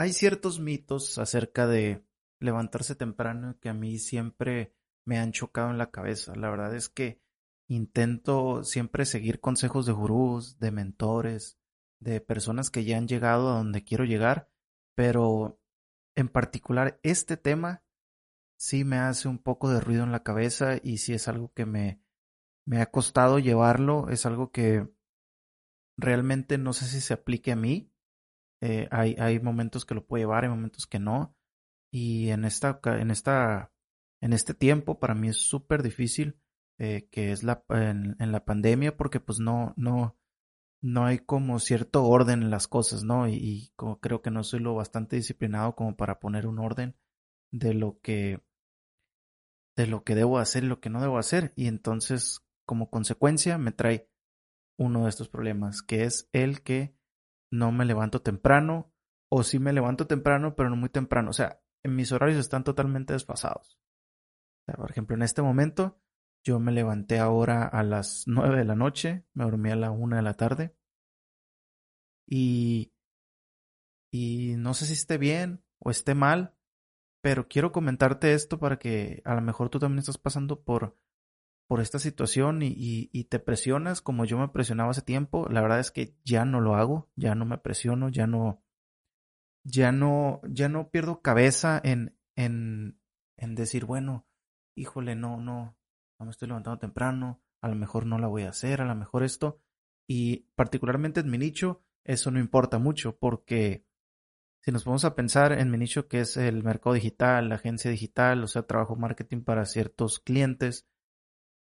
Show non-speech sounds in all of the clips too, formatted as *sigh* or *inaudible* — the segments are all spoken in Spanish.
hay ciertos mitos acerca de levantarse temprano que a mí siempre me han chocado en la cabeza. La verdad es que intento siempre seguir consejos de gurús, de mentores, de personas que ya han llegado a donde quiero llegar, pero en particular este tema sí me hace un poco de ruido en la cabeza y sí es algo que me, me ha costado llevarlo, es algo que realmente no sé si se aplique a mí. Eh, hay, hay momentos que lo puedo llevar, hay momentos que no. Y en esta, en esta, en este tiempo para mí es súper difícil, eh, que es la, en, la pandemia, porque pues no, no, no hay como cierto orden en las cosas, ¿no? Y, creo que no soy lo bastante disciplinado como para poner un orden de lo que, de lo que debo hacer y lo que no debo hacer. Y entonces, como consecuencia, me trae uno de estos problemas, que es el que no me levanto temprano, o sí me levanto temprano, pero no muy temprano. O sea, en mis horarios están totalmente desfasados. por ejemplo, en este momento yo me levanté ahora a las nueve de la noche, me dormí a la una de la tarde. Y, y no sé si esté bien o esté mal, pero quiero comentarte esto para que a lo mejor tú también estás pasando por, por esta situación y, y, y, te presionas como yo me presionaba hace tiempo. La verdad es que ya no lo hago, ya no me presiono, ya no, ya no, ya no pierdo cabeza en, en, en decir, bueno, híjole, no, no, no me estoy levantando temprano, a lo mejor no la voy a hacer, a lo mejor esto. Y particularmente en mi nicho, eso no importa mucho porque si nos ponemos a pensar en mi nicho que es el mercado digital, la agencia digital, o sea, trabajo marketing para ciertos clientes,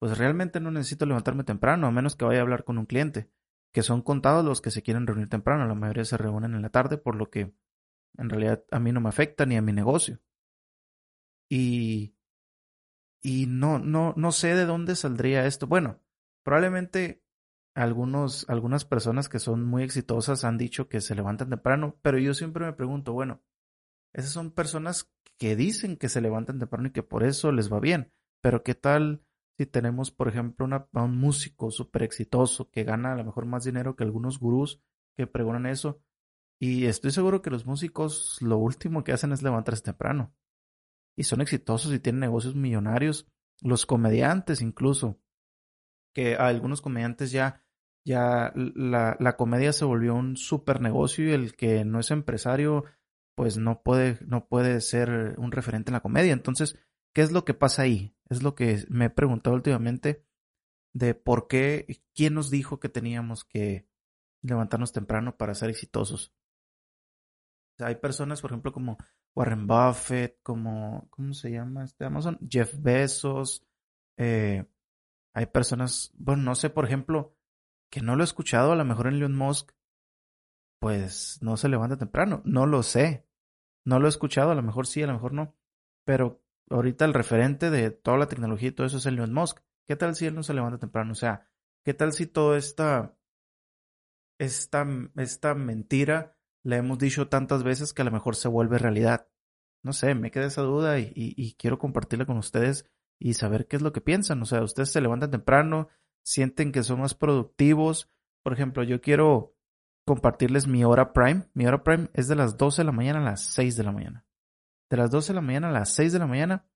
pues realmente no necesito levantarme temprano, a menos que vaya a hablar con un cliente, que son contados los que se quieren reunir temprano, la mayoría se reúnen en la tarde, por lo que en realidad a mí no me afecta ni a mi negocio. Y, y no, no, no sé de dónde saldría esto. Bueno, probablemente algunos, algunas personas que son muy exitosas han dicho que se levantan temprano, pero yo siempre me pregunto, bueno, esas son personas que dicen que se levantan temprano y que por eso les va bien, pero ¿qué tal si tenemos, por ejemplo, una, un músico súper exitoso que gana a lo mejor más dinero que algunos gurús que pregonan eso y estoy seguro que los músicos lo último que hacen es levantarse temprano. Y son exitosos y tienen negocios millonarios. Los comediantes incluso. Que a algunos comediantes ya, ya la, la comedia se volvió un super negocio y el que no es empresario pues no puede, no puede ser un referente en la comedia. Entonces, ¿qué es lo que pasa ahí? Es lo que me he preguntado últimamente de por qué, quién nos dijo que teníamos que levantarnos temprano para ser exitosos hay personas, por ejemplo, como Warren Buffett, como, ¿cómo se llama este Amazon? Jeff Bezos. Eh, hay personas, bueno, no sé, por ejemplo, que no lo he escuchado, a lo mejor en Elon Musk, pues no se levanta temprano. No lo sé. No lo he escuchado, a lo mejor sí, a lo mejor no. Pero ahorita el referente de toda la tecnología y todo eso es Elon Musk. ¿Qué tal si él no se levanta temprano? O sea, ¿qué tal si toda esta, esta, esta mentira le hemos dicho tantas veces que a lo mejor se vuelve realidad. No sé, me queda esa duda y, quiero compartirla con ustedes y saber qué es lo que piensan. O sea, ustedes se levantan temprano, sienten que son más productivos. Por ejemplo, yo quiero compartirles mi hora prime. Mi hora prime es de las 12 de la mañana a las 6 de la mañana. De las 12 de la mañana a las 6 de la mañana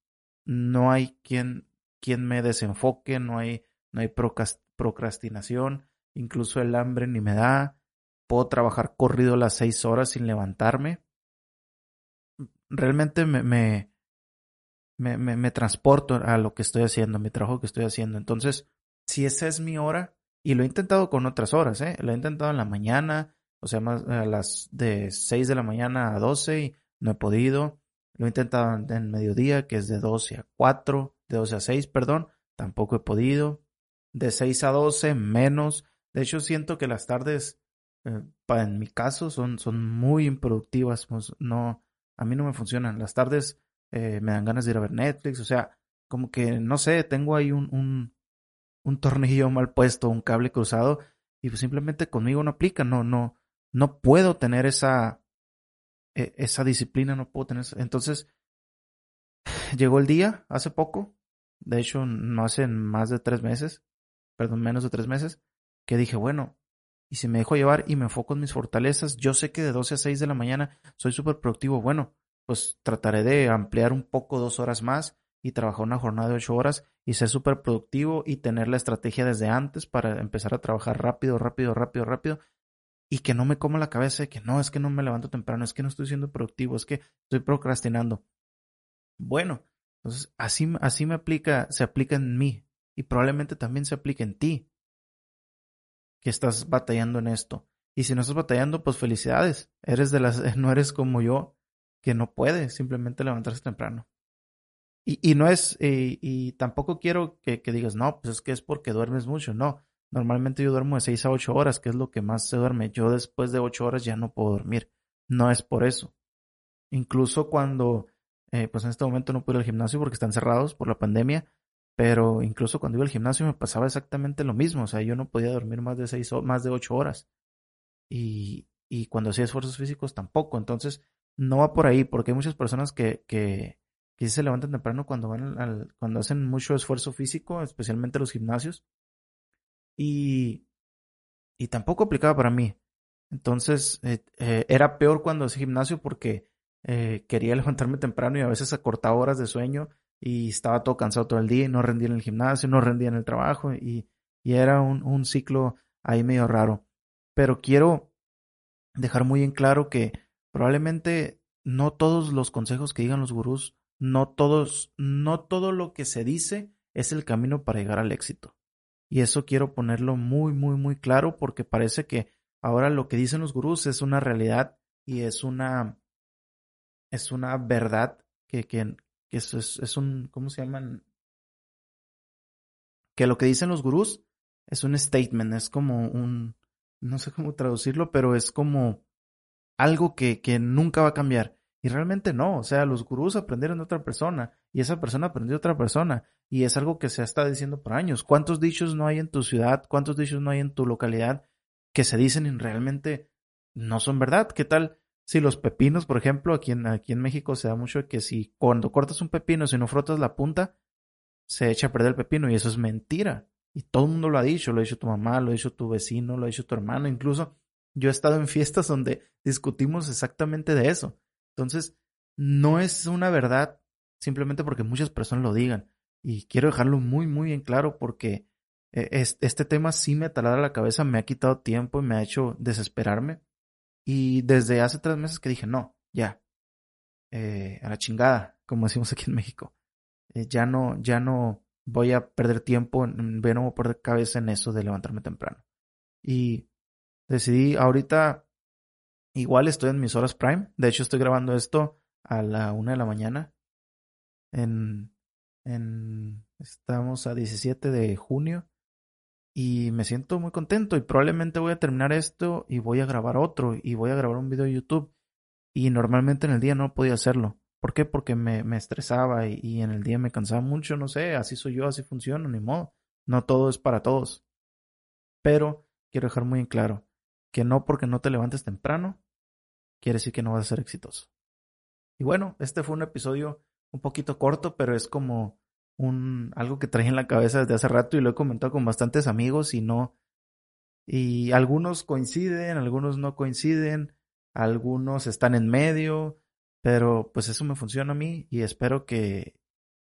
no hay quien, quien me desenfoque, no hay, no hay procrastinación, incluso el hambre ni me da puedo trabajar corrido las seis horas sin levantarme. Realmente me, me, me, me, transporto a lo que estoy haciendo, a mi trabajo que estoy haciendo. Entonces, si esa es mi hora, y lo he intentado con otras horas, ¿eh? Lo he intentado en la mañana, o sea, más a las de 6 de la mañana a 12 y no he podido. Lo he intentado en mediodía, que es de 12 a 4, de 12 a 6, perdón, tampoco he podido. De 6 a 12, menos. De hecho, siento que las tardes eh, en mi caso son, son muy improductivas. Pues, no, a mí no me funcionan. Las tardes eh, me dan ganas de ir a ver Netflix. O sea, como que, no sé, tengo ahí un, un, un tornillo *laughs* mal puesto, un cable cruzado, y pues simplemente conmigo no aplica. No, no, no puedo tener esa, e, esa disciplina, no puedo tener. Entonces, llegó el día hace poco. De hecho, no hace más de tres meses, perdón, menos de tres meses, que dije, bueno, Y si me dejo llevar y me enfoco en mis fortalezas, yo sé que de 12 a 6 de la mañana soy súper productivo. Bueno, pues trataré de ampliar un poco dos horas más y trabajar una jornada de ocho horas y ser súper productivo y tener la estrategia desde antes para empezar a trabajar rápido, rápido, rápido, rápido y que no me como la cabeza de que no, es que no me levanto temprano, es que no estoy siendo productivo, es que estoy procrastinando. Bueno, entonces así, así me aplica, se aplica en mí y probablemente también se aplique en ti que estás batallando en esto. Y si no estás batallando, pues felicidades. Eres de las, *laughs* no eres como yo, que no puede simplemente levantarse temprano. Y, y no es, y, y tampoco quiero que, digas, no, pues es que es porque duermes mucho. No, normalmente yo duermo de 6 a 8 horas, que es lo que más se duerme. Yo después de 8 horas ya no puedo dormir. No es por eso. Incluso cuando, eh, pues en este momento no puedo ir al gimnasio porque están cerrados por la pandemia, pero incluso cuando iba al gimnasio me pasaba exactamente lo mismo. O sea, yo no podía dormir más de seis, más de ocho horas. Y, y cuando hacía esfuerzos físicos tampoco. Entonces, no va por ahí, porque hay muchas personas que, que, que se levantan temprano cuando van al, cuando hacen mucho esfuerzo físico, especialmente los gimnasios. Y, y tampoco aplicaba para mí. Entonces, eh, eh, era peor cuando hacía gimnasio porque eh, quería *laughs* levantarme temprano y a veces acortaba horas de sueño y estaba todo cansado todo el día y no rendía en el gimnasio, no rendía en el trabajo y, y era un, un, ciclo ahí medio raro. Pero quiero dejar muy en claro que probablemente no todos los consejos que digan los gurús, no todos, no todo lo que se dice es el camino para llegar al éxito. Y eso quiero ponerlo muy, muy, muy claro porque parece que ahora lo que dicen los gurús es una realidad y es una, es una verdad que, que, que es, es un, ¿cómo se llaman? Que lo que dicen los gurús es un statement, es como un, no sé cómo traducirlo, pero es como algo que, que nunca va a cambiar. Y realmente no, o sea, los gurús aprendieron de otra persona y esa persona aprendió otra persona y es algo que se estado diciendo por años. ¿Cuántos dichos no hay en tu ciudad? ¿Cuántos dichos no hay en tu localidad que se dicen y realmente no son verdad? ¿Qué tal si los pepinos, por ejemplo, aquí en, aquí en México se da mucho que si cuando cortas un pepino, si no frotas la punta, se echa a perder el pepino y eso es mentira. Y todo el mundo lo ha dicho, lo ha dicho tu mamá, lo ha dicho tu vecino, lo ha dicho tu hermano, incluso yo he estado en fiestas donde discutimos exactamente de eso. Entonces, no es una verdad simplemente porque muchas personas lo digan. Y quiero dejarlo muy, muy en claro porque eh, este tema sí me taladra la cabeza, me ha quitado tiempo y me ha hecho desesperarme y desde hace tres meses que dije, no, ya, eh, a la chingada, como decimos aquí en México. Eh, ya no, ya no voy a perder tiempo, voy a perder cabeza en eso de levantarme temprano. Y decidí, ahorita, igual estoy en mis horas prime. De hecho, estoy grabando esto a la una de la mañana. En, estamos a 17 de junio y me siento muy contento y probablemente voy a terminar esto y voy a grabar otro y voy a grabar un video de YouTube y normalmente en el día no podía hacerlo. ¿Por qué? Porque me, me estresaba y, y, en el día me cansaba mucho, no sé, así soy yo, así funciona, ni modo. No todo es para todos. Pero quiero dejar muy en claro que no porque no te levantes temprano, quiere decir que no vas a ser exitoso. Y bueno, este fue un episodio un poquito corto, pero es como un, algo que traje en la cabeza desde hace rato y lo he comentado con bastantes amigos y no, y algunos coinciden, algunos no coinciden, algunos están en medio, pero pues eso me funciona a mí y espero que,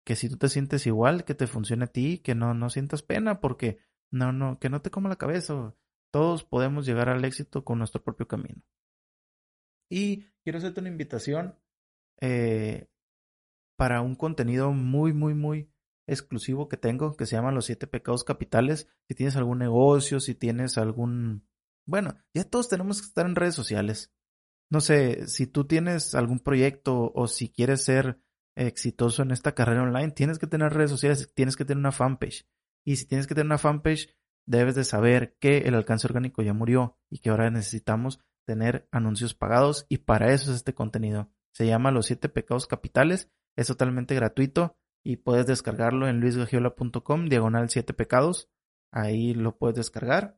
que si tú te sientes igual, que te funcione a ti, que no, no sientas pena porque no, no, que no te coma la cabeza. Todos podemos llegar al éxito con nuestro propio camino. Y quiero hacerte una invitación eh, para un contenido muy, muy, muy exclusivo que tengo que se llama Los Siete Pecados Capitales. Si tienes algún negocio, si tienes algún... Bueno, ya todos tenemos que estar en redes sociales. No sé, si tú tienes algún proyecto o si quieres ser exitoso en esta carrera online, tienes que tener redes sociales, tienes que tener una fanpage. Y si tienes que tener una fanpage, debes de saber que el alcance orgánico ya murió y que ahora necesitamos tener anuncios pagados y para eso es este contenido. Se llama Los Siete Pecados Capitales, es totalmente gratuito y puedes descargarlo en luisgagiola.com, diagonal 7 pecados. Ahí lo puedes descargar.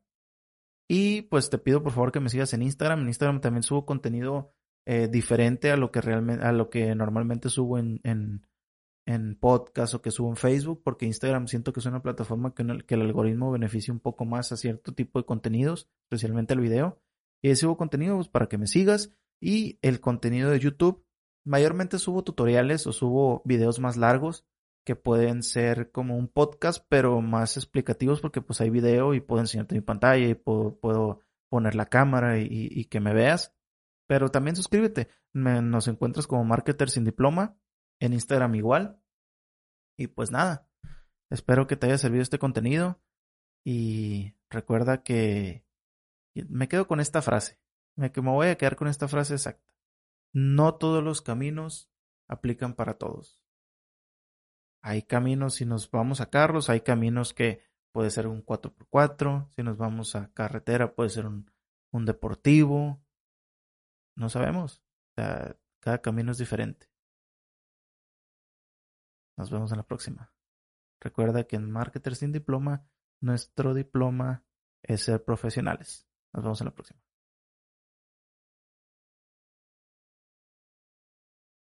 Y pues te pido por favor que me sigas en Instagram. En Instagram también subo contenido eh, diferente a lo que realmente, a lo que normalmente subo en, en, podcast o que subo en Facebook, porque Instagram siento que es una plataforma que, el, que el algoritmo beneficia un poco más a cierto tipo de contenidos, especialmente el video. Y subo contenido pues, para que me sigas. Y el contenido de YouTube, mayormente subo tutoriales o subo videos más largos que pueden ser como un podcast, pero más explicativos porque pues hay video y puedo enseñarte mi pantalla y puedo, puedo poner la cámara y, que me veas. Pero también suscríbete. nos encuentras como Marketer sin diploma en Instagram igual. Y pues nada, espero que te haya servido este contenido y recuerda que me quedo con esta frase, me, me voy a quedar con esta frase exacta. No todos los caminos aplican para todos. Hay caminos, si nos vamos a carros, hay caminos que puede ser un 4x4, si nos vamos a carretera puede ser un, deportivo, no sabemos, cada camino es diferente. Nos vemos en la próxima. Recuerda que en Marketer sin Diploma, nuestro diploma es ser profesionales. Nos vemos en la próxima.